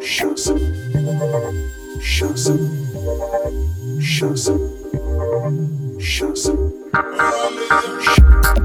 Shows. Shows. Shows. Shows. Sounds.